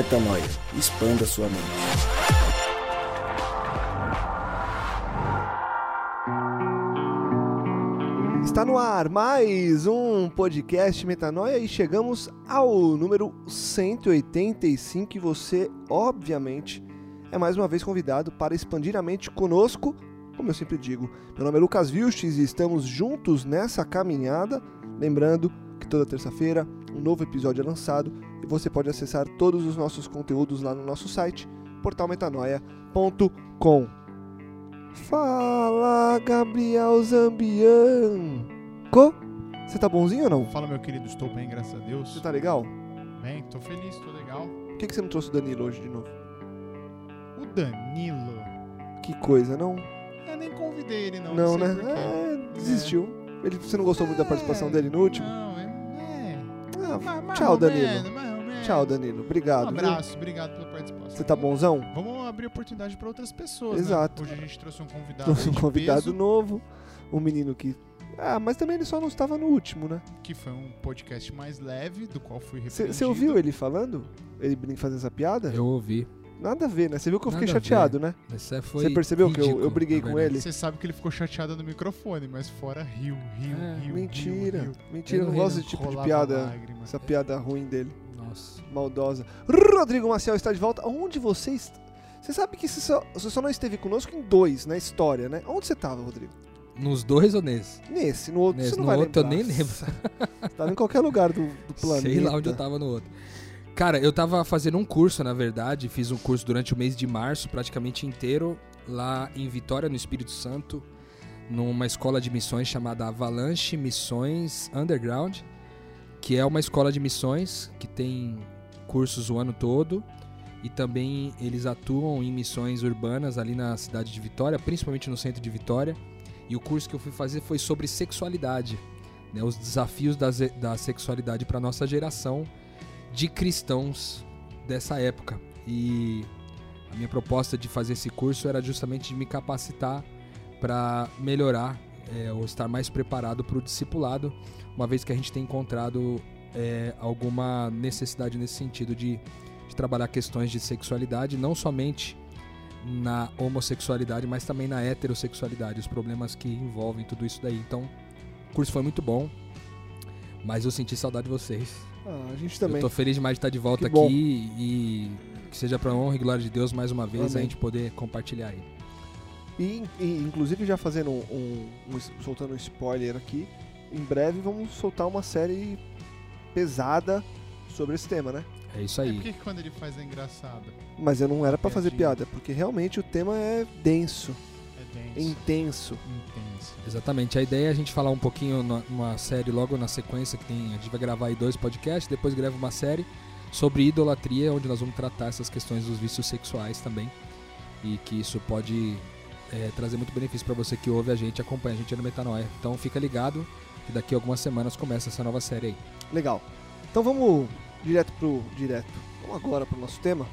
Metanoia. Expanda sua mente. Está no ar mais um podcast Metanoia e chegamos ao número 185 e você, obviamente, é mais uma vez convidado para expandir a mente conosco, como eu sempre digo. Meu nome é Lucas Vilches e estamos juntos nessa caminhada. Lembrando que toda terça-feira um novo episódio é lançado e você pode acessar todos os nossos conteúdos lá no nosso site, portalmetanoia.com. Fala, Gabriel Zambian. Co? Você tá bonzinho ou não? Fala, meu querido, estou bem, graças a Deus. Você tá legal? Bem, tô feliz, tô legal. Por que, que você não trouxe o Danilo hoje de novo? O Danilo, Que coisa, não? eu nem convidei ele, não. Não, sei né? É, desistiu. Ele, você não gostou muito da participação É, dele no último? Não, é. é. Ah, mais tchau, Danilo. menos, menos. Tchau, Danilo. Obrigado. Um viu? abraço, obrigado pela participação. Você tá bonzão? Vamos abrir oportunidade para outras pessoas. né? Exato. Hoje a gente trouxe um convidado. Trouxe um convidado peso, novo. Um menino que. Ah, mas também ele só não estava no último, né? Que foi um podcast mais leve, do qual fui repreendido. Você ouviu ele falando? Ele fazendo essa piada? Eu ouvi. Nada a ver, né? Você viu que eu fiquei Nada a chateado, né? Você percebeu que eu- eu ridículo, briguei com ele? Você sabe que ele ficou chateado no microfone, mas fora riu, riu, É, riu. Mentira. riu, riu. Mentira, eu Eu não gosto desse tipo de piada. lágrima. Essa piada ruim dele. Nossa. maldosa. Rodrigo Maciel está de volta. Onde você est- Você sabe que você só, você só não esteve conosco em dois na história, né? Onde você estava, Rodrigo? Nos dois ou nesse? Nesse, no outro Nesse, você não no vai outro eu lembrar. nem lembro. Tava em qualquer lugar do, do planeta. Sei lá onde eu tava no outro. Cara, eu tava fazendo um curso, na verdade. Fiz um curso durante o mês de março, praticamente inteiro, lá em Vitória, no Espírito Santo, numa escola de missões chamada Avalanche Missões Underground, que é uma escola de missões que tem cursos o ano todo. E também eles atuam em missões urbanas ali na cidade de Vitória, principalmente no centro de Vitória. E o curso que eu fui fazer foi sobre sexualidade, né, os desafios da, da sexualidade para nossa geração de cristãos dessa época. E a minha proposta de fazer esse curso era justamente de me capacitar para melhorar é, ou estar mais preparado para o discipulado, uma vez que a gente tem encontrado é, alguma necessidade nesse sentido de, de trabalhar questões de sexualidade, não somente na homossexualidade, mas também na heterossexualidade, os problemas que envolvem tudo isso daí. Então, o curso foi muito bom, mas eu senti saudade de vocês. Ah, a gente também. Eu tô feliz demais de estar de volta Que bom. aqui e que seja pra honra e glória de Deus mais uma vez Amém. a gente poder compartilhar aí. E, e, inclusive já fazendo um, um- um- soltando um spoiler aqui, em breve vamos soltar uma série pesada sobre esse tema, né? É isso É aí. porque que quando ele faz é engraçado. Mas eu não era pra fazer Piadinha. piada, porque realmente o tema é denso, É denso. intenso. Intenso. Exatamente. A ideia é a gente falar um pouquinho na- numa série logo na sequência que tem, a gente vai gravar aí dois podcasts, depois grava uma série sobre idolatria, onde nós vamos tratar essas questões dos vícios sexuais também. E que isso pode é, trazer muito benefício pra você que ouve a gente, acompanha a gente no Metanoia. Então fica ligado que daqui a algumas semanas começa essa nova série aí. Legal. Então vamos direto pro direto. Vamos agora pro nosso tema.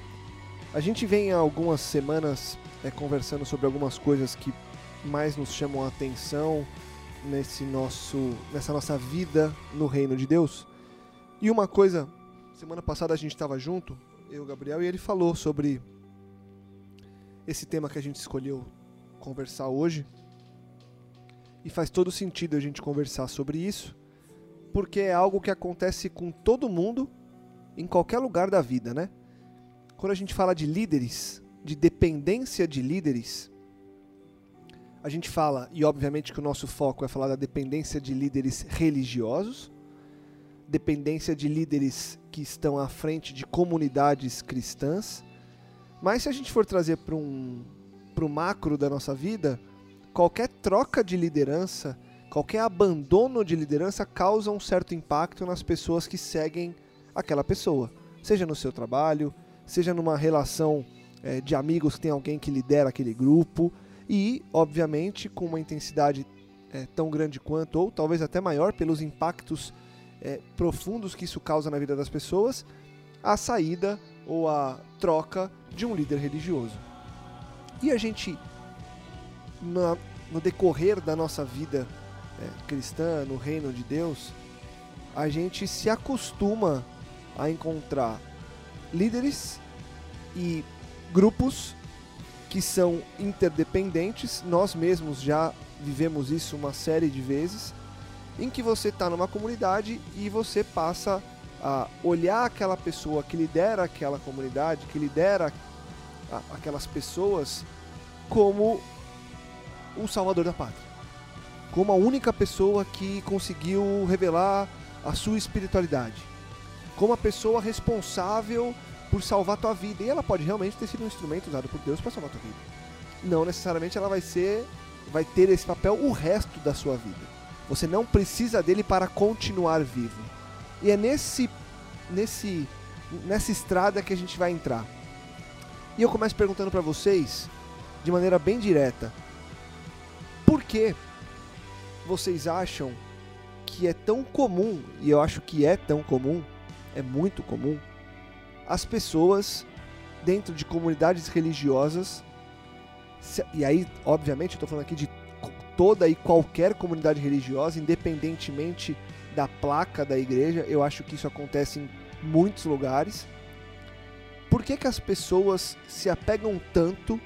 A gente vem há algumas semanas é, conversando sobre algumas coisas que mais nos chamam a atenção nesse nosso, nessa nossa vida no reino de Deus. E uma coisa, semana passada a gente estava junto, eu Gabriel, e ele falou sobre esse tema que a gente escolheu conversar hoje. E faz todo sentido a gente conversar sobre isso porque é algo que acontece com todo mundo em qualquer lugar da vida, né? Quando a gente fala de líderes, de dependência de líderes, a gente fala, e obviamente que o nosso foco é falar da dependência de líderes religiosos, dependência de líderes que estão à frente de comunidades cristãs, mas se a gente for trazer para um pro macro da nossa vida, qualquer troca de liderança qualquer abandono de liderança causa um certo impacto nas pessoas que seguem aquela pessoa, seja no seu trabalho, seja numa relação eh, de amigos que tem alguém que lidera aquele grupo e, obviamente, com uma intensidade eh, tão grande quanto ou talvez até maior pelos impactos eh, profundos que isso causa na vida das pessoas, a saída ou a troca de um líder religioso. E a gente, na- no decorrer da nossa vida é, cristã, no reino de Deus, a gente se acostuma a encontrar líderes e grupos que são interdependentes. Nós mesmos já vivemos isso uma série de vezes, em que você está numa comunidade e você passa a olhar aquela pessoa que lidera aquela comunidade, que lidera aquelas pessoas, como o salvador da pátria. Como a única pessoa que conseguiu revelar a sua espiritualidade. Como a pessoa responsável por salvar tua vida. E ela pode realmente ter sido um instrumento usado por Deus para salvar tua vida. Não necessariamente ela vai ser vai ter esse papel o resto da sua vida. Você não precisa dele para continuar vivo. E é nesse nesse nessa estrada que a gente vai entrar. E eu começo perguntando para vocês de maneira bem direta. Por que vocês acham que é tão comum, e eu acho que é tão comum, é muito comum, as pessoas dentro de comunidades religiosas, e aí, obviamente, eu estou falando aqui de toda e qualquer comunidade religiosa, independentemente da placa da igreja, eu acho que isso acontece em muitos lugares. Por que, que as pessoas se apegam tanto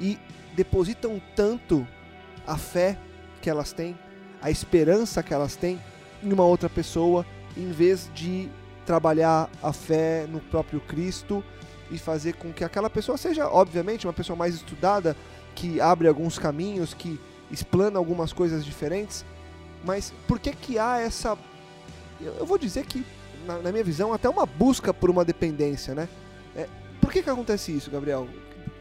e depositam tanto a fé que elas têm, a esperança que elas têm em uma outra pessoa, em vez de trabalhar a fé no próprio Cristo e fazer com que aquela pessoa seja, obviamente, uma pessoa mais estudada, que abre alguns caminhos, que explana algumas coisas diferentes, mas por que que há essa eu vou dizer que na, na minha visão até uma busca por uma dependência, né? É, por que que acontece isso, Gabriel?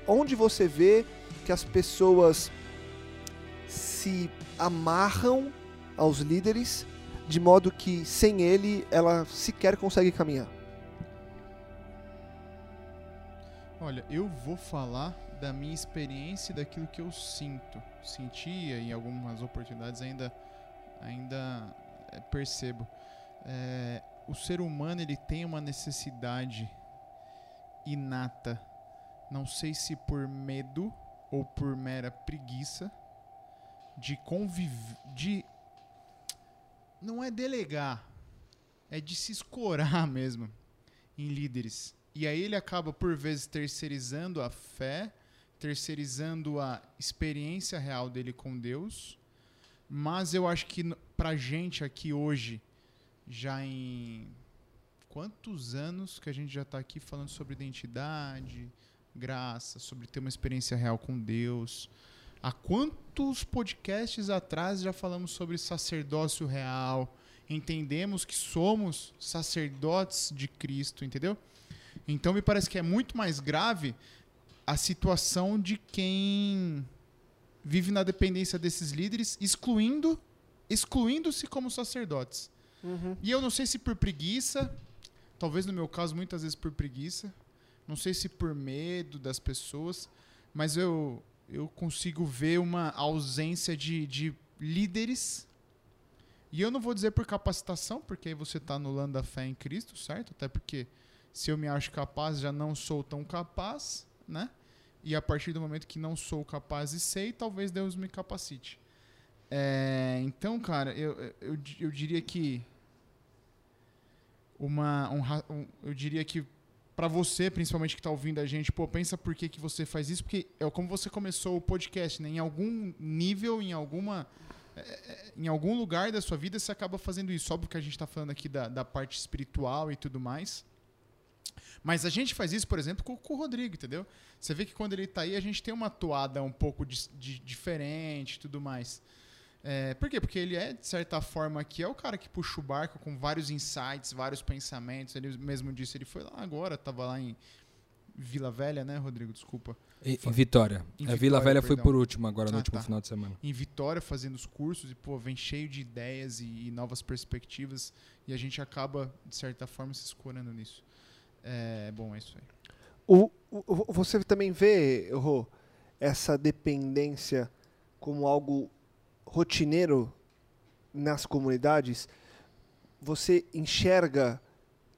Onde você vê que as pessoas se amarram aos líderes de modo que sem ele ela sequer consegue caminhar? Olha, eu vou falar da minha experiência e daquilo que eu sinto. Sentia em algumas oportunidades ainda, ainda eh, percebo. É, o ser humano ele tem uma necessidade inata, não sei se por medo ou por mera preguiça, de conviver, de não é delegar, é de se escorar mesmo em líderes. E aí ele acaba, por vezes, terceirizando a fé, terceirizando a experiência real dele com Deus. Mas eu acho que pra gente aqui hoje, já em quantos anos que a gente já tá aqui falando sobre identidade, graça, sobre ter uma experiência real com Deus. Há quantos podcasts atrás já falamos sobre sacerdócio real? Entendemos que somos sacerdotes de Cristo, entendeu? Então me parece que é muito mais grave a situação de quem vive na dependência desses líderes, excluindo excluindo-se como sacerdotes. E eu não sei se por preguiça, talvez no meu caso muitas vezes por preguiça, não sei se por medo das pessoas, mas eu eu consigo ver uma ausência de, de líderes. E eu não vou dizer por capacitação, porque aí você está anulando a fé em Cristo, certo? Até porque se eu me acho capaz, já não sou tão capaz, né? E a partir do momento que não sou capaz e sei, talvez Deus me capacite. É, então, cara, eu, eu, eu diria que uma, um um- eu diria que para você, principalmente que tá ouvindo a gente, pô, pensa por que, que você faz isso, porque é como você começou o podcast, né? Em algum nível, em alguma é, é, em algum lugar da sua vida você acaba fazendo isso. Óbvio que a gente está falando aqui da, da parte espiritual e tudo mais. Mas a gente faz isso, por exemplo, com, com o Rodrigo, entendeu? Você vê que quando ele tá aí, a gente tem uma toada um pouco de, de- diferente e tudo mais. É, por quê? Porque ele é, de certa forma, aqui é o cara que puxa o barco com vários insights, vários pensamentos. Ele mesmo disse, ele foi lá agora, tava lá em Vila Velha, né, Rodrigo? Desculpa. Em, em Vitória. Em a Vila Vitória, Velha foi perdão. por último agora, no Ah, último tá. final de semana. em Vitória fazendo os cursos e, pô, vem cheio de ideias e, e novas perspectivas e a gente acaba, de certa forma, se escorando nisso. É, bom, é isso aí. O, o- você também vê, Rô, essa dependência como algo rotineiro nas comunidades? Você enxerga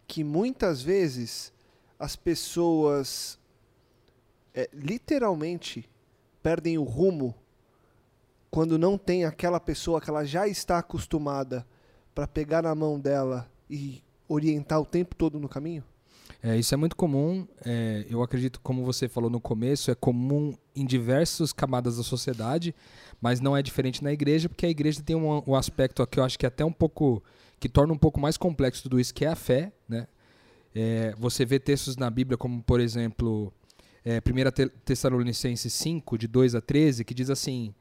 que muitas vezes as pessoas é, literalmente perdem o rumo quando não tem aquela pessoa que ela já está acostumada para pegar na mão dela e orientar o tempo todo no caminho? É, isso é muito comum. é, eu acredito, como você falou no começo, é comum em diversas camadas da sociedade, mas não é diferente na igreja, porque a igreja tem um, um aspecto que eu acho que é até um pouco. que torna um pouco mais complexo tudo isso, que é a fé. Né? É, você vê textos na Bíblia, como por exemplo, é, 1 Te- Tessalonicenses 5, de 2 a 13, que diz assim: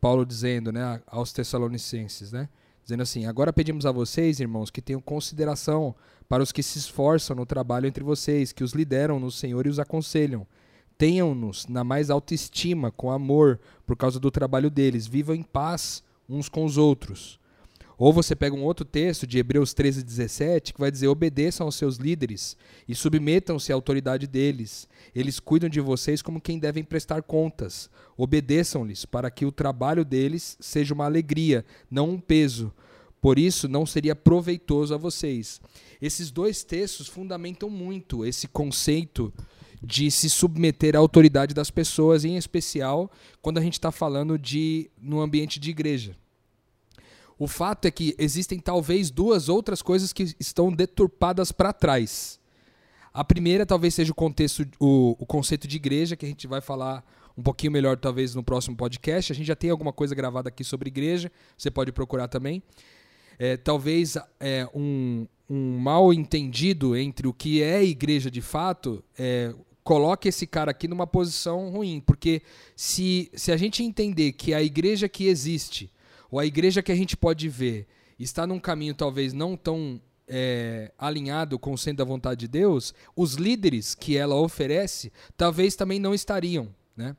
Paulo dizendo né, aos Tessalonicenses, né? Dizendo assim: Agora pedimos a vocês, irmãos, que tenham consideração para os que se esforçam no trabalho entre vocês, que os lideram no Senhor e os aconselham. Tenham-nos na mais alta estima, com amor, por causa do trabalho deles. Vivam em paz uns com os outros. Ou você pega um outro texto de Hebreus 13, 17, que vai dizer: obedeçam aos seus líderes e submetam-se à autoridade deles. Eles cuidam de vocês como quem devem prestar contas. Obedeçam-lhes, para que o trabalho deles seja uma alegria, não um peso. Por isso, não seria proveitoso a vocês. Esses dois textos fundamentam muito esse conceito de se submeter à autoridade das pessoas, em especial quando a gente está falando de no ambiente de igreja. O fato é que existem talvez duas outras coisas que estão deturpadas para trás. A primeira talvez seja o contexto, o, o conceito de igreja, que a gente vai falar um pouquinho melhor talvez no próximo podcast. A gente já tem alguma coisa gravada aqui sobre igreja, você pode procurar também. É, talvez é, um, um mal entendido entre o que é igreja de fato é, coloque esse cara aqui numa posição ruim, porque se, se a gente entender que a igreja que existe, ou a igreja que a gente pode ver, está num caminho talvez não tão é, alinhado com o centro da vontade de Deus, os líderes que ela oferece talvez também não estariam, né?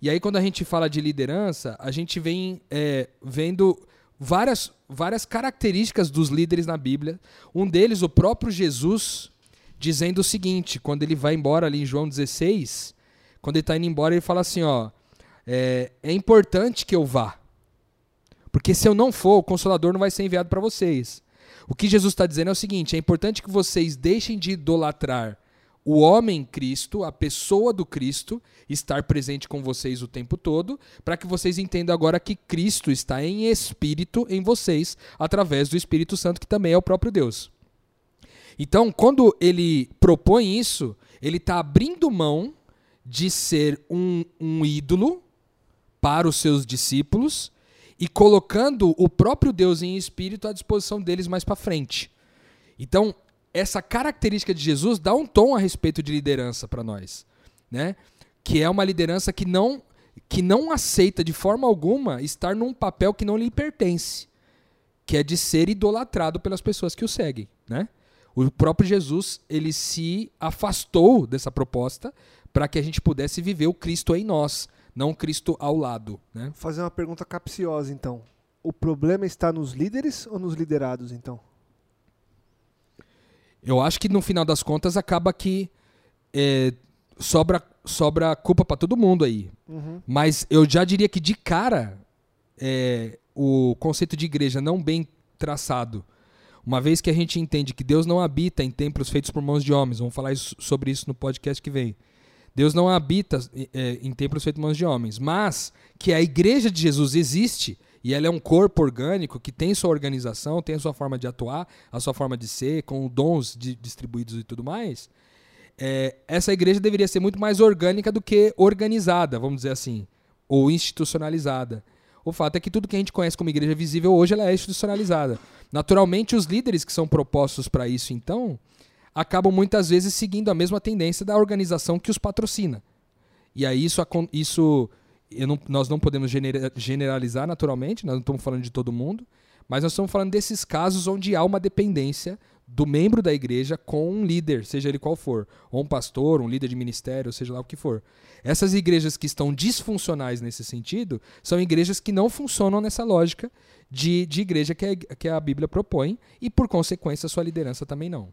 E aí quando a gente fala de liderança, a gente vem é, vendo várias, várias características dos líderes na Bíblia. Um deles, o próprio Jesus, dizendo o seguinte, quando ele vai embora ali em João 16, quando ele está indo embora, ele fala assim, ó, é, é importante que eu vá, porque se eu não for, o Consolador não vai ser enviado para vocês. O que Jesus está dizendo é o seguinte: é importante que vocês deixem de idolatrar o homem Cristo, a pessoa do Cristo, estar presente com vocês o tempo todo, para que vocês entendam agora que Cristo está em espírito em vocês, através do Espírito Santo, que também é o próprio Deus. Então, quando ele propõe isso, ele está abrindo mão de ser um, um ídolo para os seus discípulos e colocando o próprio Deus em espírito à disposição deles mais para frente. Então, essa característica de Jesus dá um tom a respeito de liderança para nós, né? Que é uma liderança que não que não aceita de forma alguma estar num papel que não lhe pertence, que é de ser idolatrado pelas pessoas que o seguem, né? O próprio Jesus, ele se afastou dessa proposta para que a gente pudesse viver o Cristo em nós, não Cristo ao lado, né? Vou fazer uma pergunta capciosa, então. O problema está nos líderes ou nos liderados, então? Eu acho que no final das contas acaba que é, sobra, sobra culpa para todo mundo aí. Uhum. Mas eu já diria que de cara é, o conceito de igreja não bem traçado, uma vez que a gente entende que Deus não habita em templos feitos por mãos de homens, vamos falar isso- sobre isso no podcast que vem. Deus não habita é, em templos feitos mãos de homens, mas que a igreja de Jesus existe e ela é um corpo orgânico que tem sua organização, tem a sua forma de atuar, a sua forma de ser, com dons de- distribuídos e tudo mais. é, essa igreja deveria ser muito mais orgânica do que organizada, vamos dizer assim, ou institucionalizada. O fato é que tudo que a gente conhece como igreja visível hoje ela é institucionalizada. Naturalmente, os líderes que são propostos para isso, então, acabam muitas vezes seguindo a mesma tendência da organização que os patrocina. E aí isso, isso não- nós não podemos genera- generalizar naturalmente, nós não estamos falando de todo mundo, mas nós estamos falando desses casos onde há uma dependência do membro da igreja com um líder, seja ele qual for, ou um pastor, um líder de ministério, seja lá o que for. Essas igrejas que estão disfuncionais nesse sentido são igrejas que não funcionam nessa lógica de, de igreja que a, que a Bíblia propõe e, por consequência, sua liderança também não.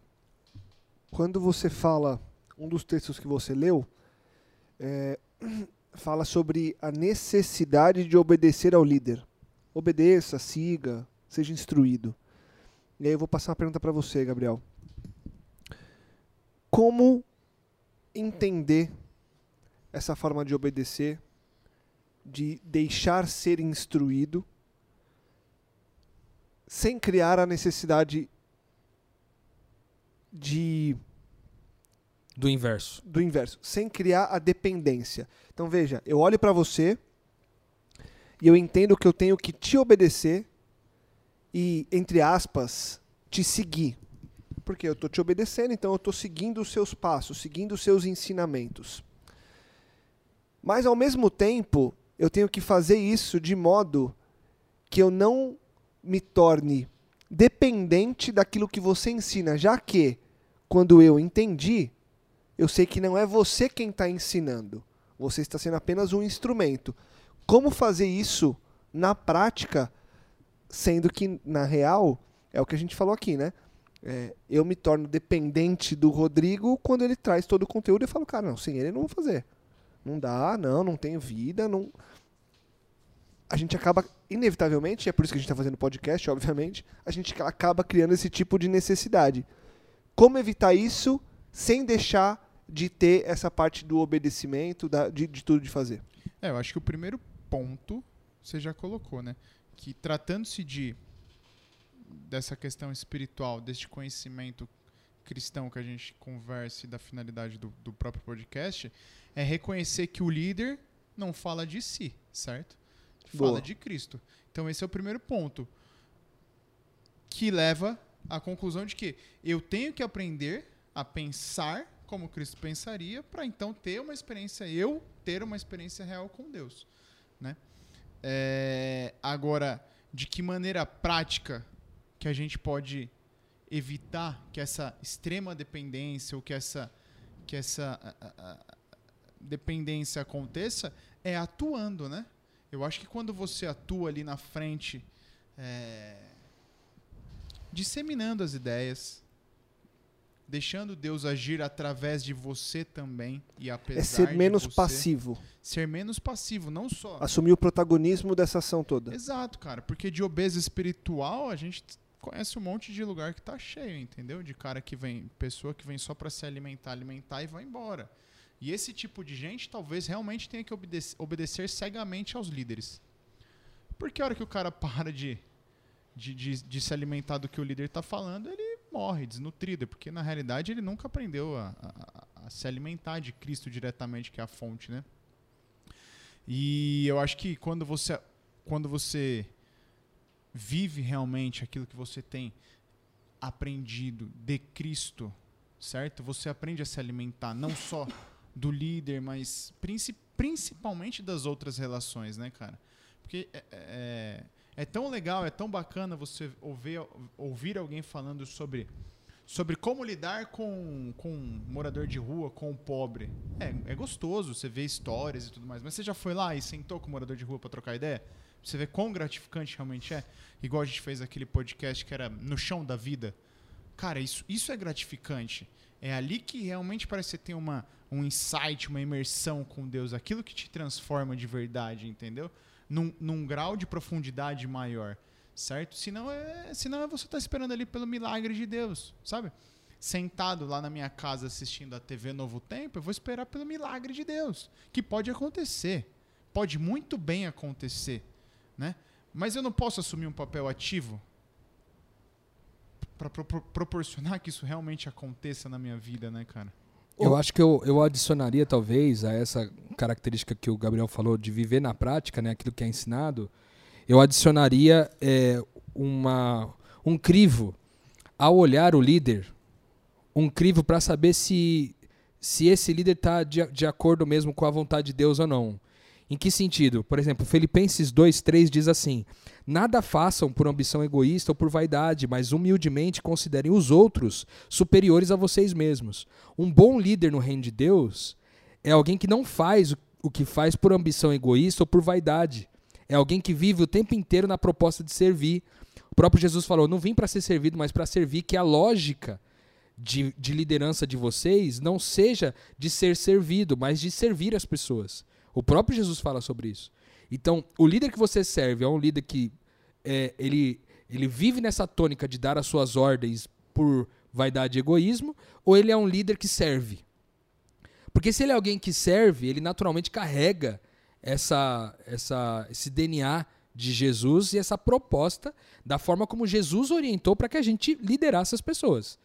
Quando você fala, um dos textos que você leu, é, fala sobre a necessidade de obedecer ao líder. Obedeça, siga, seja instruído. E aí eu vou passar uma pergunta para você, Gabriel. Como entender essa forma de obedecer, de deixar ser instruído, sem criar a necessidade de Do inverso. do inverso, sem criar a dependência. Então veja, eu olho para você e eu entendo que eu tenho que te obedecer e, entre aspas, te seguir. Porque eu estou te obedecendo, então eu estou seguindo os seus passos, seguindo os seus ensinamentos. Mas ao mesmo tempo, eu tenho que fazer isso de modo que eu não me torne dependente daquilo que você ensina, já que quando eu entendi, eu sei que não é você quem está ensinando. Você está sendo apenas um instrumento. Como fazer isso na prática, sendo que, na real, é o que a gente falou aqui, né? É, eu me torno dependente do Rodrigo quando ele traz todo o conteúdo e eu falo, cara, não, sem ele não vou fazer. Não dá, não, não tenho vida, não. A gente acaba, inevitavelmente, é por isso que a gente está fazendo podcast, obviamente, a gente acaba criando esse tipo de necessidade. Como evitar isso sem deixar de ter essa parte do obedecimento, da- de, de tudo de fazer? É, eu acho que o primeiro ponto você já colocou, né? Que tratando-se de dessa questão espiritual, deste conhecimento cristão que a gente conversa e da finalidade do, do próprio podcast, é reconhecer que o líder não fala de si, certo? Boa. Fala de Cristo. Então esse é o primeiro ponto. Que leva à conclusão de que eu tenho que aprender a pensar como Cristo pensaria para então ter uma experiência, eu ter uma experiência real com Deus. Né? É, agora, de que maneira prática que a gente pode evitar que essa extrema dependência ou que essa, que essa a- a- a- dependência aconteça é atuando, né? Eu acho que quando você atua ali na frente, é, disseminando as ideias, deixando Deus agir através de você também e apesar É ser menos passivo. ser menos passivo, não só Assumir o protagonismo dessa ação toda. Exato, cara, porque de obeso espiritual a gente conhece um monte de lugar que tá cheio, entendeu? De cara que vem, pessoa que vem só para se alimentar, alimentar e vai embora. E esse tipo de gente talvez realmente tenha que obede- obedecer cegamente aos líderes. Porque a hora que o cara para de, de, de, de se alimentar do que o líder tá falando, ele morre desnutrido, porque na realidade ele nunca aprendeu a, a- a- se alimentar de Cristo diretamente, que é a fonte, né? E eu acho que quando você, quando você vive realmente aquilo que você tem aprendido de Cristo, certo? Você aprende a se alimentar não só do líder, mas princi- principalmente das outras relações, né, cara? Porque é, é, tão legal, é tão bacana você ouvir, ouvir alguém falando sobre sobre como lidar com, com um morador de rua, com o pobre. É, é gostoso, você vê histórias e tudo mais, mas você já foi lá e sentou com o morador de rua para trocar ideia? Você vê quão gratificante realmente é? Igual a gente fez aquele podcast que era no chão da vida. Cara, isso, isso é gratificante. É ali que realmente parece que você tem uma, um insight, uma imersão com Deus, aquilo que te transforma de verdade, entendeu? Num, num grau de profundidade maior, certo? Senão é, senão é você estar esperando ali pelo milagre de Deus, sabe? Sentado lá na minha casa assistindo a TV Novo Tempo, eu vou esperar pelo milagre de Deus, que pode acontecer, pode muito bem acontecer, né? Mas eu não posso assumir um papel ativo para proporcionar que isso realmente aconteça na minha vida, né, cara? Eu acho que eu, eu adicionaria, talvez, a essa característica que o Gabriel falou de viver na prática, né, aquilo que é ensinado, eu adicionaria é, uma, um crivo ao olhar o líder, um crivo para saber se, se esse líder está de, de acordo mesmo com a vontade de Deus ou não. Em que sentido? Por exemplo, Filipenses 2,3 diz assim: Nada façam por ambição egoísta ou por vaidade, mas humildemente considerem os outros superiores a vocês mesmos. Um bom líder no reino de Deus é alguém que não faz o- que faz por ambição egoísta ou por vaidade. É alguém que vive o tempo inteiro na proposta de servir. O próprio Jesus falou: Não vim para ser servido, mas para servir, que a lógica de, de liderança de vocês não seja de ser servido, mas de servir as pessoas. O próprio Jesus fala sobre isso. Então, o líder que você serve é um líder que é, ele, ele vive nessa tônica de dar as suas ordens por vaidade e egoísmo, ou ele é um líder que serve? Porque se ele é alguém que serve, ele naturalmente carrega essa, essa, esse DNA de Jesus e essa proposta da forma como Jesus orientou para que a gente liderasse as pessoas.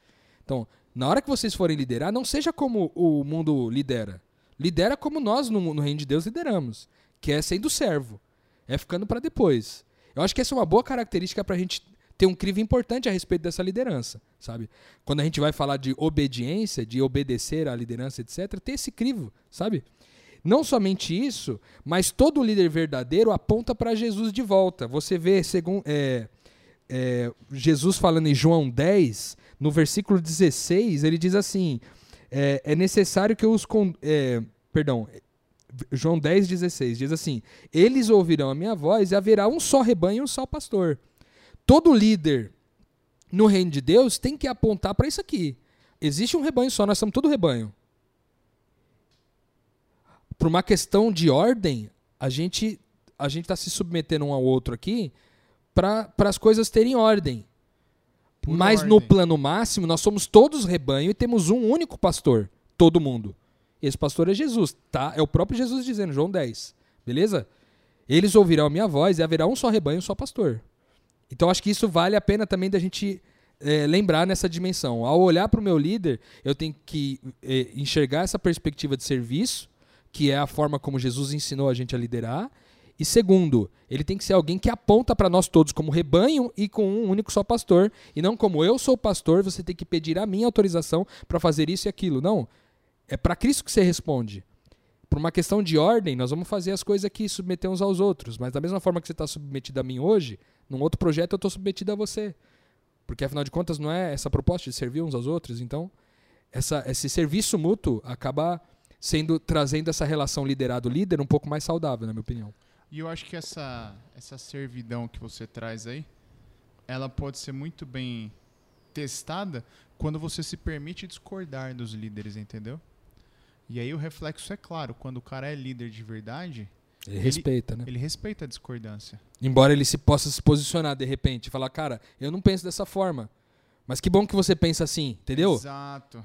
Então, Na hora que vocês forem liderar, não seja como o mundo lidera. Lidera como nós no, no reino de Deus lideramos, que é sendo servo, é ficando para depois. Eu acho que essa é uma boa característica para a gente ter um crivo importante a respeito dessa liderança, sabe? Quando a gente vai falar de obediência, de obedecer à liderança, etc., ter esse crivo, sabe? Não somente isso, mas todo líder verdadeiro aponta para Jesus de volta. Você vê, segundo é, é, Jesus falando em João 10, no versículo 16, ele diz assim: é, é necessário que os. É, perdão, João 10, 16 diz assim: Eles ouvirão a minha voz e haverá um só rebanho e um só pastor. Todo líder no reino de Deus tem que apontar para isso aqui. Existe um rebanho só, nós somos todo rebanho. Por uma questão de ordem, a gente a gente está se submetendo um ao outro aqui para as coisas terem ordem. Por Mas ordem. no plano máximo, nós somos todos rebanho e temos um único pastor, todo mundo. Esse pastor é Jesus, tá? É o próprio Jesus dizendo, João 10. Beleza? Eles ouvirão a minha voz e haverá um só rebanho, um só pastor. Então acho que isso vale a pena também da gente é, lembrar nessa dimensão. Ao olhar para o meu líder, eu tenho que é, enxergar essa perspectiva de serviço, que é a forma como Jesus ensinou a gente a liderar. E segundo, ele tem que ser alguém que aponta para nós todos como rebanho e com um único só pastor. E não como eu sou pastor, você tem que pedir a minha autorização para fazer isso e aquilo. Não. É para Cristo que você responde. Por uma questão de ordem, nós vamos fazer as coisas aqui, submeter uns aos outros. Mas da mesma forma que você está submetido a mim hoje, num outro projeto eu estou submetido a você. Porque afinal de contas não é essa proposta de servir uns aos outros. Então, essa, esse serviço mútuo acaba sendo trazendo essa relação liderado-líder um pouco mais saudável, na minha opinião. E eu acho que essa, essa servidão que você traz aí, ela pode ser muito bem testada quando você se permite discordar dos líderes, entendeu? E aí o reflexo é claro, quando o cara é líder de verdade, ele, ele respeita, né? Ele respeita a discordância. Embora ele se possa se posicionar de repente e falar, cara, eu não penso dessa forma. Mas que bom que você pensa assim, entendeu? Exato.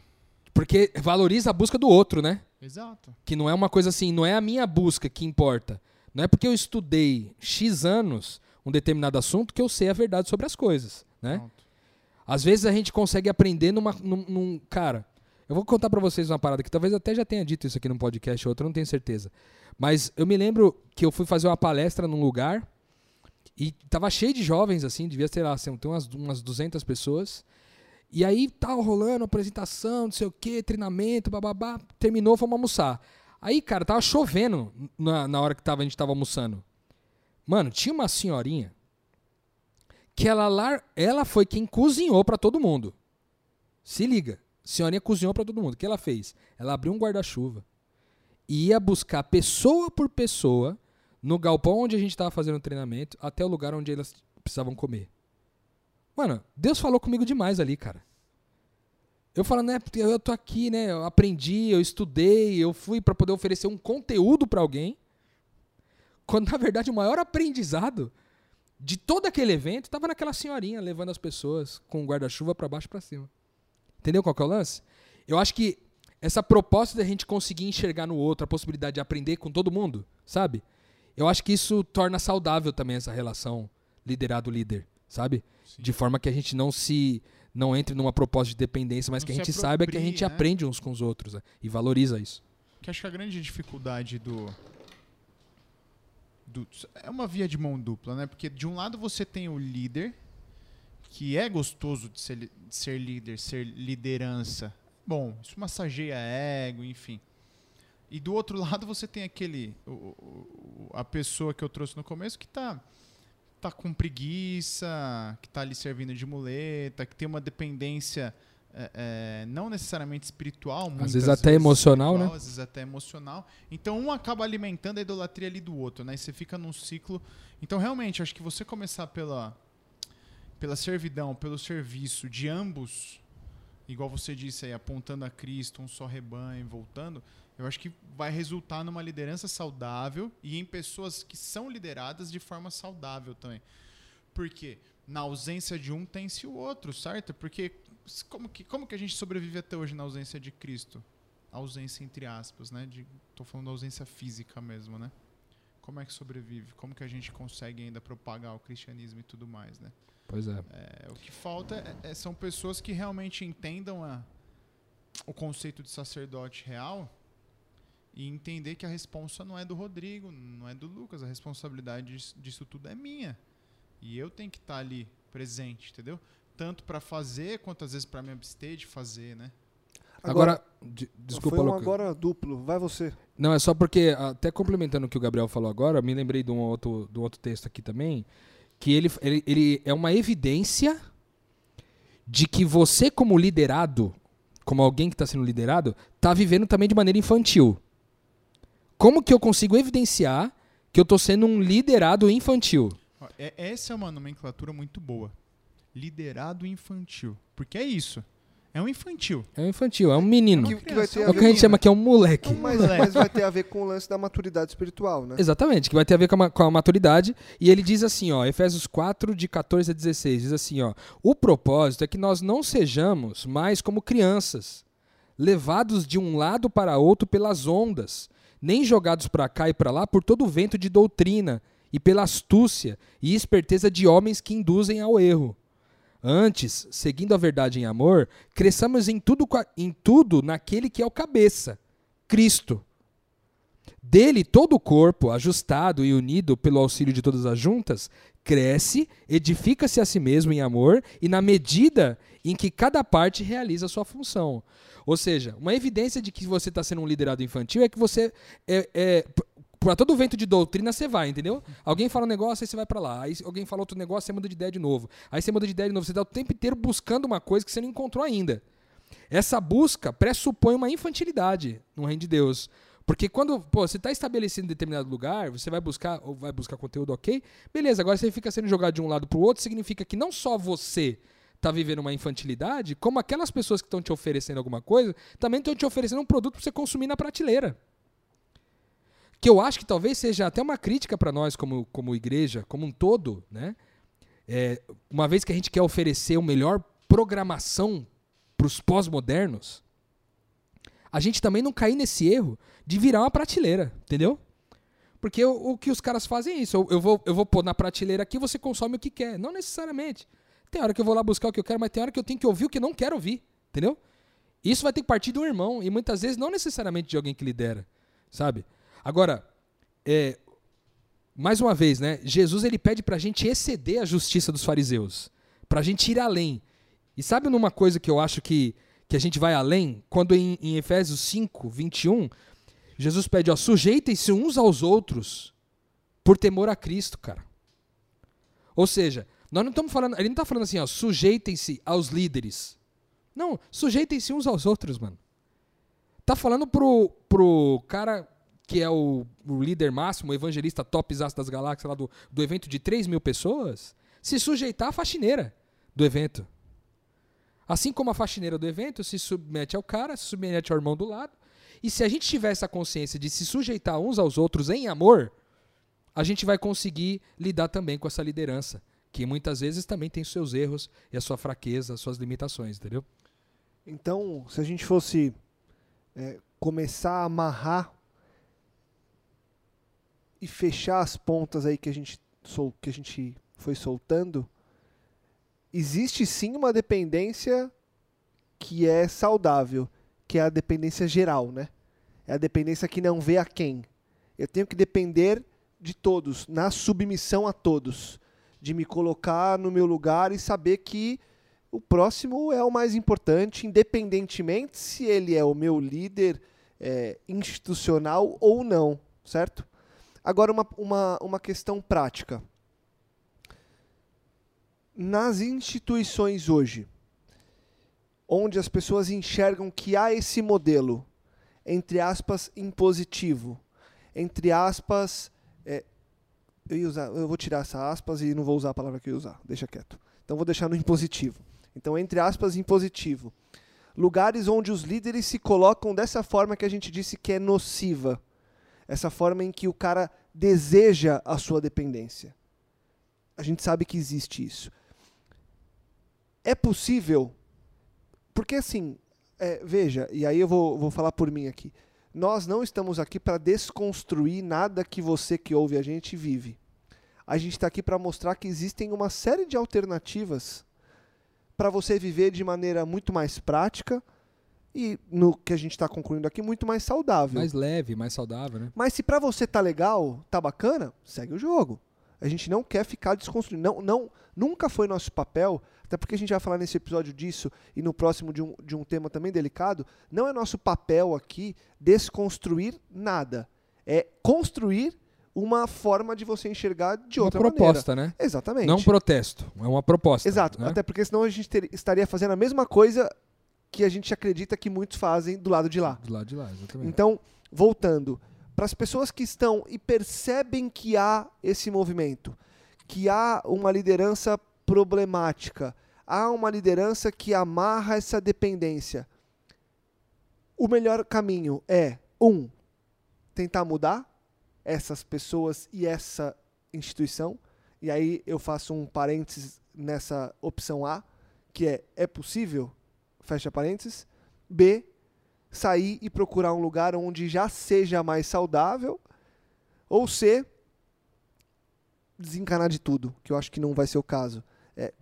Porque valoriza a busca do outro, né? Exato. Que não é uma coisa assim, não é a minha busca que importa. Não é porque eu estudei X anos um determinado assunto que eu sei a verdade sobre as coisas, né? Pronto. Às vezes a gente consegue aprender numa, num, num cara. Eu vou contar para vocês uma parada que talvez até já tenha dito isso aqui num podcast ou outro, não tenho certeza. Mas eu me lembro que eu fui fazer uma palestra num lugar e tava cheio de jovens, assim, devia ter lá, assim, tem umas, umas 200 pessoas. E aí tava rolando apresentação, não sei o que, treinamento, bababá. Terminou, fomos almoçar. Aí, cara, tava chovendo na, na hora que tava, a gente tava almoçando. Mano, tinha uma senhorinha que ela, lar, ela foi quem cozinhou para todo mundo. Se liga. Senhorinha cozinhou para todo mundo. O que ela fez? Ela abriu um guarda-chuva ia buscar pessoa por pessoa no galpão onde a gente estava fazendo o treinamento até o lugar onde elas precisavam comer. Mano, Deus falou comigo demais ali, cara. Eu falando, né, porque eu tô aqui, né, eu aprendi, eu estudei, eu fui para poder oferecer um conteúdo para alguém. Quando na verdade o maior aprendizado de todo aquele evento estava naquela senhorinha levando as pessoas com o guarda-chuva para baixo para cima. Entendeu qual que é o lance? Eu acho que essa proposta da gente conseguir enxergar no outro a possibilidade de aprender com todo mundo, sabe? Eu acho que isso torna saudável também essa relação liderado-líder, sabe? Sim. De forma que a gente não se não entre numa proposta de dependência, mas não que a gente saiba que a gente né? aprende uns com os outros né? e valoriza isso. Que acho que a grande dificuldade do, do é uma via de mão dupla, né? Porque de um lado você tem o líder que é gostoso de ser, de ser líder, ser liderança, bom, isso massageia ego, enfim. E do outro lado você tem aquele o, o, a pessoa que eu trouxe no começo que está tá com preguiça, que está ali servindo de muleta, que tem uma dependência é, é, não necessariamente espiritual, às vezes até emocional, né? Às vezes até emocional. Então um acaba alimentando a idolatria ali do outro, né? E você fica num ciclo. Então realmente acho que você começar pela pela servidão, pelo serviço de ambos igual você disse aí, apontando a Cristo, um só rebanho, voltando, eu acho que vai resultar numa liderança saudável e em pessoas que são lideradas de forma saudável também. Porque na ausência de um tem-se o outro, certo? Porque como que, como que a gente sobrevive até hoje na ausência de Cristo? ausência entre aspas, né? De, tô falando da ausência física mesmo, né? Como é que sobrevive? Como que a gente consegue ainda propagar o cristianismo e tudo mais, né? Pois é. é o que falta é, é, são pessoas que realmente entendam a, o conceito de sacerdote real e entender que a responsa não é do Rodrigo, não é do Lucas, a responsabilidade disso, disso tudo é minha. E eu tenho que estar ali presente, entendeu? Tanto para fazer quanto às vezes para me abster de fazer, né? Agora, de- desculpa, foi um agora duplo. Vai você. Não, é só porque, até complementando o que o Gabriel falou agora, me lembrei de um outro, de um outro texto aqui também, que ele, ele, ele é uma evidência de que você, como liderado, como alguém que está sendo liderado, está vivendo também de maneira infantil. Como que eu consigo evidenciar que eu estou sendo um liderado infantil? É- essa é uma nomenclatura muito boa. Liderado infantil. Porque é isso. É um infantil. É um infantil, é um menino. Que, que vai ter É a o que a gente chama que é um moleque. Mas, Moleque. mas vai ter a ver com o lance da maturidade espiritual, né? Exatamente, que vai ter a ver com a, com a maturidade. E ele diz assim, ó, Efésios 4, de 14 a 16, diz assim, ó, o propósito é que nós não sejamos mais como crianças, levados de um lado para outro pelas ondas, nem jogados para cá e para lá por todo o vento de doutrina e pela astúcia e esperteza de homens que induzem ao erro. Antes, seguindo a verdade em amor, cresçamos em tudo, em tudo naquele que é o cabeça, Cristo. Dele, todo o corpo, ajustado e unido pelo auxílio de todas as juntas, cresce, edifica-se a si mesmo em amor e na medida em que cada parte realiza a sua função. Ou seja, uma evidência de que você está sendo um liderado infantil é que você é, é, para todo vento de doutrina você vai, entendeu? Alguém fala um negócio, aí você vai para lá. Aí alguém fala outro negócio, você muda de ideia de novo. Aí você muda de ideia de novo. Você está o tempo inteiro buscando uma coisa que você não encontrou ainda. Essa busca pressupõe uma infantilidade no reino de Deus. Porque quando pô, você está estabelecido em determinado lugar, você vai buscar ou vai buscar conteúdo ok, beleza, agora você fica sendo jogado de um lado para o outro, significa que não só você está vivendo uma infantilidade, como aquelas pessoas que estão te oferecendo alguma coisa, também estão te oferecendo um produto para você consumir na prateleira. Que eu acho que talvez seja até uma crítica para nós como, como igreja, como um todo, né? É, uma vez que a gente quer oferecer uma melhor programação para os pós-modernos, a gente também não cair nesse erro de virar uma prateleira, entendeu? Porque o, o que os caras fazem é isso. Eu, eu vou, eu vou pôr na prateleira aqui você consome o que quer. Não necessariamente. Tem hora que eu vou lá buscar o que eu quero, mas tem hora que eu tenho que ouvir o que não quero ouvir, entendeu? Isso vai ter que partir de um irmão, e muitas vezes não necessariamente de alguém que lidera, sabe? Agora, é, mais uma vez, né? Jesus ele pede pra gente exceder a justiça dos fariseus, pra gente ir além. E sabe numa coisa que eu acho que, que a gente vai além? Quando em, em Efésios 5, 21, Jesus pede, ó, sujeitem-se uns aos outros por temor a Cristo, cara. Ou seja, nós não estamos falando, ele não está falando assim, ó, sujeitem-se aos líderes. Não, sujeitem-se uns aos outros, mano. Tá falando pro, pro cara que é o, o líder máximo, o evangelista top das galáxias lá do, do evento de 3 mil pessoas, se sujeitar à faxineira do evento. Assim como a faxineira do evento se submete ao cara, se submete ao irmão do lado. E se a gente tiver essa consciência de se sujeitar uns aos outros em amor, a gente vai conseguir lidar também com essa liderança, que muitas vezes também tem seus erros e a sua fraqueza, as suas limitações, entendeu? Então, se a gente fosse é, começar a amarrar e fechar as pontas aí que a gente, sol, que a gente foi soltando, existe sim uma dependência que é saudável, que é a dependência geral, né? É a dependência que não vê a quem. Eu tenho que depender de todos, na submissão a todos, de me colocar no meu lugar e saber que o próximo é o mais importante, independentemente se ele é o meu líder é, institucional ou não, certo? Agora, uma, uma, uma questão prática. Nas instituições hoje, onde as pessoas enxergam que há esse modelo, entre aspas, impositivo, entre aspas, é, eu, usar, eu vou tirar essa aspas e não vou usar a palavra que eu ia usar, deixa quieto. Então vou deixar no impositivo. Então, entre aspas, impositivo. Lugares onde os líderes se colocam dessa forma que a gente disse que é nociva. Essa forma em que o cara deseja a sua dependência. A gente sabe que existe isso. É possível, porque assim, é, veja, e aí eu vou, vou falar por mim aqui. Nós não estamos aqui para desconstruir nada que você que ouve a gente vive. A gente está aqui para mostrar que existem uma série de alternativas para você viver de maneira muito mais prática e no que a gente está concluindo aqui, muito mais saudável. Mais leve, mais saudável, né? Mas se pra você tá legal, tá bacana, segue o jogo. A gente não quer ficar desconstruindo. Não, não, nunca foi nosso papel, até porque a gente vai falar nesse episódio disso e no próximo de um, de um tema também delicado. Não é nosso papel aqui desconstruir nada. É construir uma forma de você enxergar de uma outra proposta, maneira. né? Exatamente. Não um protesto, é uma proposta. Exato. né? Até porque senão a gente ter- estaria fazendo a mesma coisa que a gente acredita que muitos fazem do lado de lá. Do lado de lá, exatamente. Então, voltando, para as pessoas que estão e percebem que há esse movimento, que há uma liderança problemática, há uma liderança que amarra essa dependência, o melhor caminho é, um, tentar mudar essas pessoas e essa instituição. E aí eu faço um parênteses nessa opção A, que é é possível, fecha parênteses. B, sair e procurar um lugar onde já seja mais saudável. Ou C, desencanar de tudo, que eu acho que não vai ser o caso. É,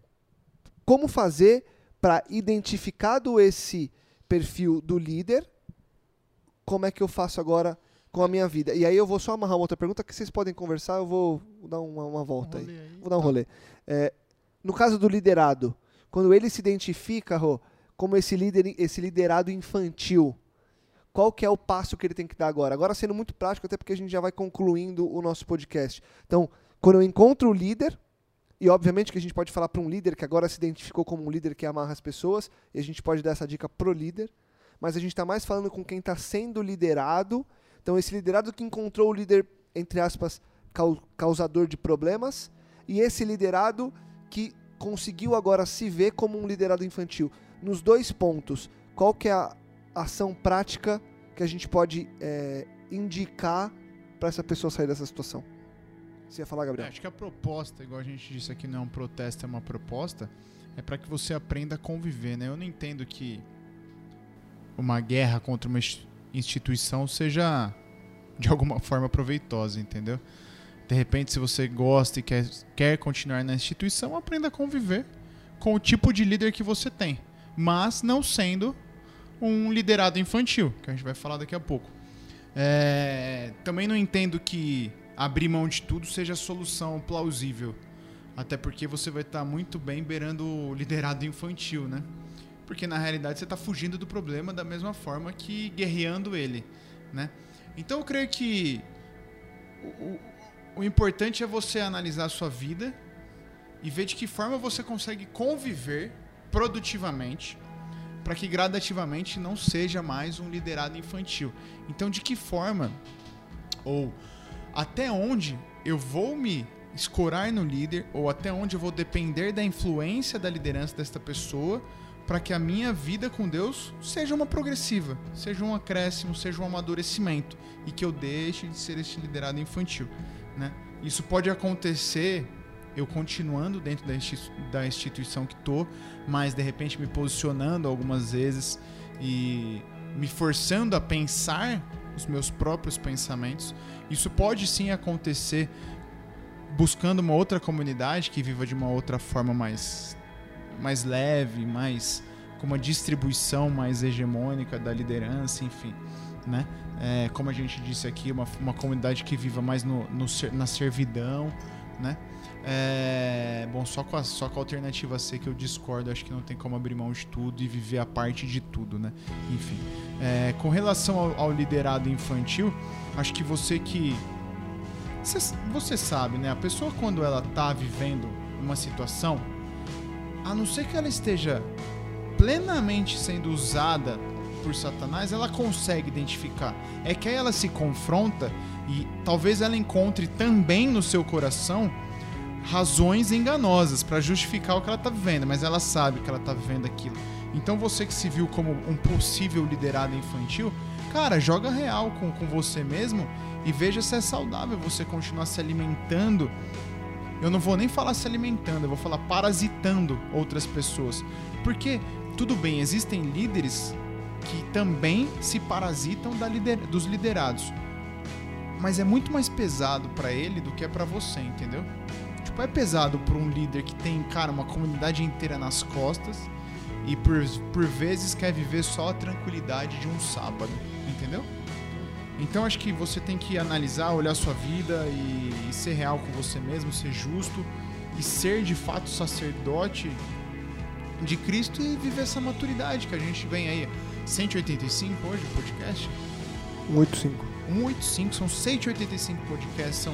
como fazer para identificado esse perfil do líder, como é que eu faço agora com a minha vida? E aí eu vou só amarrar uma outra pergunta que vocês podem conversar, eu vou dar uma, uma volta aí. Rolê aí. Vou dar um rolê. É, no caso do liderado, quando ele se identifica, Rô, como esse líder, esse liderado infantil, qual que é o passo que ele tem que dar agora? Agora sendo muito prático, até porque a gente já vai concluindo o nosso podcast. Então, quando eu encontro o líder, e obviamente que a gente pode falar para um líder que agora se identificou como um líder que amarra as pessoas, e a gente pode dar essa dica pro líder, mas a gente está mais falando com quem está sendo liderado. Então, esse liderado que encontrou o líder, entre aspas, cau- causador de problemas, e esse liderado que conseguiu agora se ver como um liderado infantil. Nos dois pontos, qual que é a ação prática que a gente pode é, indicar para essa pessoa sair dessa situação? Você ia falar, É, Gabriel? acho que a proposta, igual a gente disse aqui, não é um protesto, é uma proposta, é para que você aprenda a conviver, né? Eu não entendo que uma guerra contra uma ins- instituição seja de alguma forma proveitosa, entendeu? De repente, se você gosta e quer, quer continuar na instituição, aprenda a conviver com o tipo de líder que você tem, mas não sendo um liderado infantil, que a gente vai falar daqui a pouco. É, também não entendo que abrir mão de tudo seja a solução plausível. Até porque você vai estar muito bem beirando o liderado infantil, né? Porque na realidade você está fugindo do problema da mesma forma que guerreando ele, né? Então eu creio que o, o- o importante é você analisar a sua vida e ver de que forma você consegue conviver produtivamente para que gradativamente não seja mais um liderado infantil. Então, de que forma ou até onde eu vou me escorar no líder ou até onde eu vou depender da influência da liderança desta pessoa para que a minha vida com Deus seja uma progressiva, seja um acréscimo, seja um amadurecimento e que eu deixe de ser este liderado infantil, né? Isso pode acontecer eu continuando dentro da, insti- da instituição que tô, mas de repente me posicionando algumas vezes e me forçando a pensar os meus próprios pensamentos. Isso pode sim acontecer buscando uma outra comunidade que viva de uma outra forma mais, mais leve, mais com uma distribuição mais hegemônica da liderança, enfim, né? É, como a gente disse aqui, uma, uma comunidade que viva mais no, no na servidão, né? É, bom, só com, a, só com a alternativa C que eu discordo, acho que não tem como abrir mão de tudo e viver a parte de tudo, né? Enfim. É, com relação ao, ao liderado infantil, acho que você que. Você, você sabe, né? A pessoa quando ela tá vivendo uma situação, a não ser que ela esteja plenamente sendo usada por Satanás, ela consegue identificar. É que aí ela se confronta e talvez ela encontre também no seu coração razões enganosas para justificar o que ela tá vivendo, mas ela sabe que ela tá vivendo aquilo. Então você que se viu como um possível liderado infantil, cara, joga real com, com você mesmo e veja se é saudável você continuar se alimentando. Eu não vou nem falar se alimentando, eu vou falar parasitando outras pessoas. Porque, tudo bem, existem líderes que também se parasitam lider- dos liderados. Mas é muito mais pesado para ele do que é para você, entendeu? Tipo, é pesado para um líder que tem, cara, uma comunidade inteira nas costas e por, por vezes quer viver só a tranquilidade de um sábado, entendeu? Então acho que você tem que analisar, olhar sua vida e, e ser real com você mesmo, ser justo e ser de fato sacerdote de Cristo e viver essa maturidade que a gente vem aí. 185 hoje, podcast? 185. 185, são 185 podcasts, são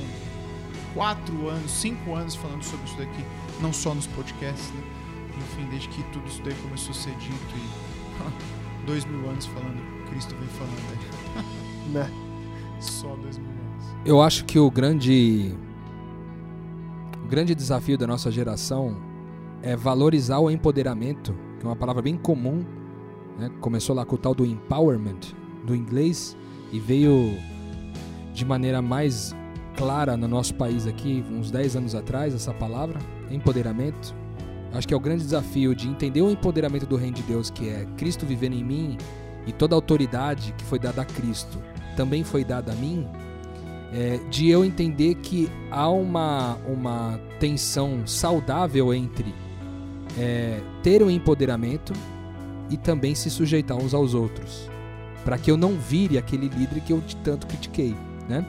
4 anos, 5 anos falando sobre isso daqui, não só nos podcasts, né? Enfim, desde que tudo isso daí começou a ser dito e 2 mil anos falando, Cristo vem falando aí. Né? Só 2 mil anos. Eu acho que o grande o grande desafio da nossa geração é valorizar o empoderamento, que é uma palavra bem comum, né? Começou lá com o tal do empowerment do inglês e veio de maneira mais clara no nosso país aqui, uns 10 anos atrás, essa palavra, empoderamento. Acho que é o grande desafio de entender o empoderamento do reino de Deus, que é Cristo vivendo em mim e toda a autoridade que foi dada a Cristo também foi dada a mim, é, de eu entender que há uma, uma tensão saudável entre é, ter um empoderamento e também se sujeitar uns aos outros, para que eu não vire aquele líder que eu tanto critiquei, né?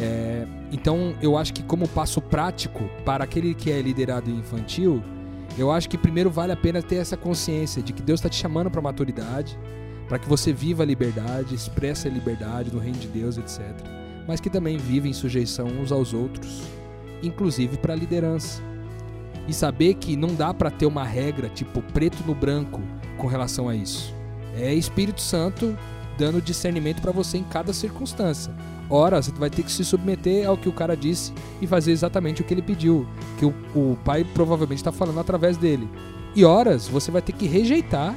É, então eu acho que como passo prático para aquele que é liderado infantil, eu acho que primeiro vale a pena ter essa consciência de que Deus está te chamando para maturidade, para que você viva a liberdade, expresse a liberdade no reino de Deus, etc. Mas que também viva em sujeição uns aos outros, inclusive para a liderança. E saber que não dá para ter uma regra tipo preto no branco com relação a isso. É Espírito Santo dando discernimento para você em cada circunstância. Ora, você vai ter que se submeter ao que o cara disse e fazer exatamente o que ele pediu, que o, o pai provavelmente está falando através dele. E horas você vai ter que rejeitar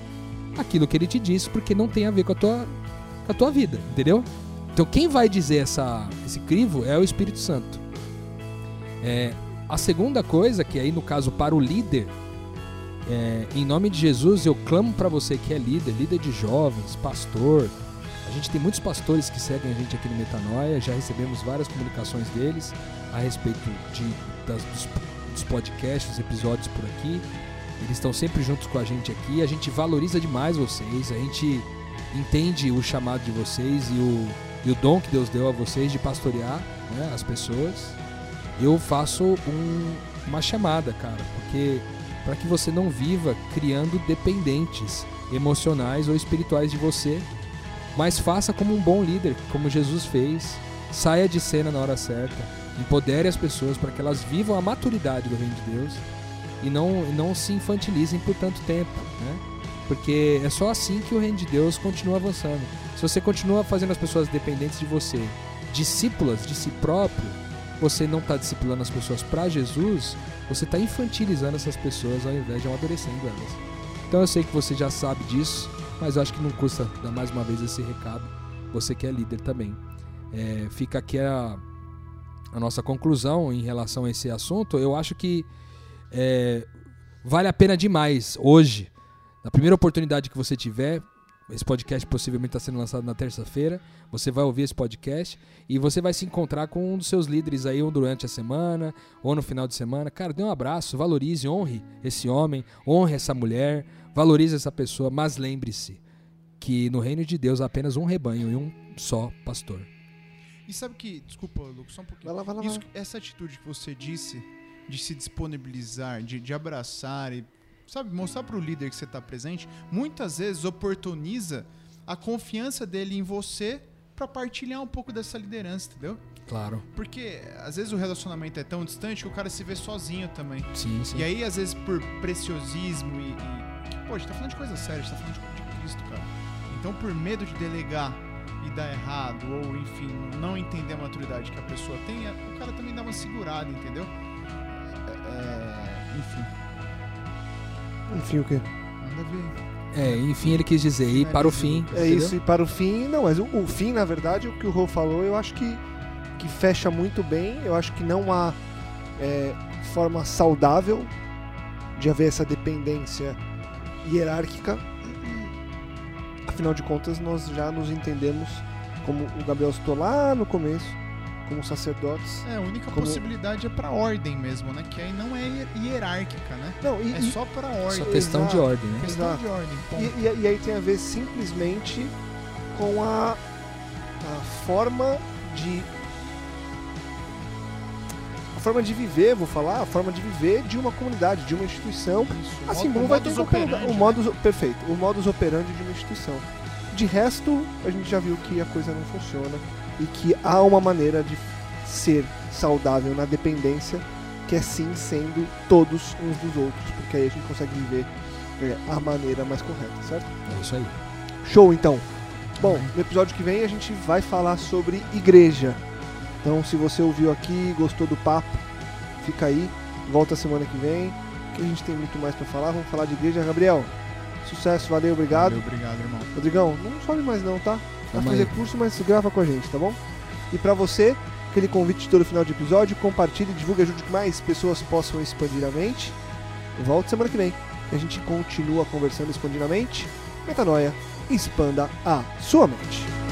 aquilo que ele te disse porque não tem a ver com a tua, com a tua vida, entendeu? Então quem vai dizer essa, esse crivo é o Espírito Santo. É, a segunda coisa, que aí no caso para o líder, é, em nome de Jesus eu clamo para você que é líder, líder de jovens, pastor, a gente tem muitos pastores que seguem a gente aqui no Metanoia, já recebemos várias comunicações deles a respeito de, das, dos, dos podcasts, dos episódios por aqui. Eles estão sempre juntos com a gente aqui. A gente valoriza demais vocês, a gente entende o chamado de vocês e o, e o dom que Deus deu a vocês de pastorear né, as pessoas. Eu faço um, uma chamada, cara, porque para que você não viva criando dependentes emocionais ou espirituais de você mas faça como um bom líder, como Jesus fez. Saia de cena na hora certa. Empodere as pessoas para que elas vivam a maturidade do reino de Deus e não, não se infantilizem por tanto tempo, né? Porque é só assim que o reino de Deus continua avançando. Se você continua fazendo as pessoas dependentes de você, discípulas de si próprio, você não está discipulando as pessoas para Jesus, você está infantilizando essas pessoas ao invés de amadurecendo elas. Então eu sei que você já sabe disso, mas eu acho que não custa dar mais uma vez esse recado. Você que é líder também. É, fica aqui a, a, nossa conclusão em relação a esse assunto. Eu acho que é, vale a pena demais hoje, na primeira oportunidade que você tiver. Esse podcast possivelmente está sendo lançado na terça-feira. Você vai ouvir esse podcast e você vai se encontrar com um dos seus líderes aí, ou durante a semana, ou no final de semana. Cara, dê um abraço, valorize, honre esse homem, honre essa mulher, Valorize essa pessoa, mas lembre-se que no reino de Deus há apenas um rebanho e um só pastor. E sabe que, desculpa, Lucas, só um pouquinho. Vai lá, vai lá, Isso, essa atitude que você disse de se disponibilizar, de, de abraçar e, sabe, mostrar para o líder que você está presente, muitas vezes oportuniza a confiança dele em você para partilhar um pouco dessa liderança, entendeu? Claro. Porque às vezes o relacionamento é tão distante que o cara se vê sozinho também. Sim, sim. E aí, às vezes, por preciosismo e, e Pô, a gente tá falando de coisa séria, a gente tá falando de, de Cristo, cara. Então, por medo de delegar e dar errado, ou enfim, não entender a maturidade que a pessoa tem, é, o cara também dá uma segurada, entendeu? É, é, enfim. Enfim, o quê? Nada a ver. É, enfim, ele quis dizer, e para o fim. É entendeu? isso, e para o fim, não, mas o, o fim, na verdade, o que o Rô falou, eu acho que, que fecha muito bem. Eu acho que não há é, forma saudável de haver essa dependência hierárquica. Afinal de contas, nós já nos entendemos, como o Gabriel citou lá no começo, como sacerdotes. É, a única Como- possibilidade é pra ordem mesmo, né? Que aí não é hier- hierárquica, né? Não, e, É e- só pra Só ordem. questão de Exato. ordem, né? Questão Exato. de ordem. e- e- e aí tem a ver simplesmente com a, a forma de. A forma de viver, vou falar, a forma de viver de uma comunidade, de uma instituição. Isso, Assim como vai ter operandi, O né? modus, perfeito, o modus operandi de uma instituição. De resto, a gente já viu que a coisa não funciona e que há uma maneira de ser saudável na dependência, que é sim sendo todos uns dos outros, porque aí a gente consegue viver é, a maneira mais correta, certo? É isso aí. Show então. Bom, no episódio que vem a gente vai falar sobre igreja. Então, se você ouviu aqui, gostou do papo, fica aí, volta semana que vem, que a gente tem muito mais pra falar. Vamos falar de igreja, Gabriel. Sucesso, valeu, obrigado. Valeu, obrigado, irmão. Rodrigão, não sobe mais não, tá? Vai fazer aí. curso, mas grava com a gente, tá bom? E pra você, aquele convite de todo final de episódio, compartilhe, divulgue, ajude que mais pessoas possam expandir a mente. Volta semana que vem. que A gente continua conversando expandidamente. Metanoia, expanda a sua mente.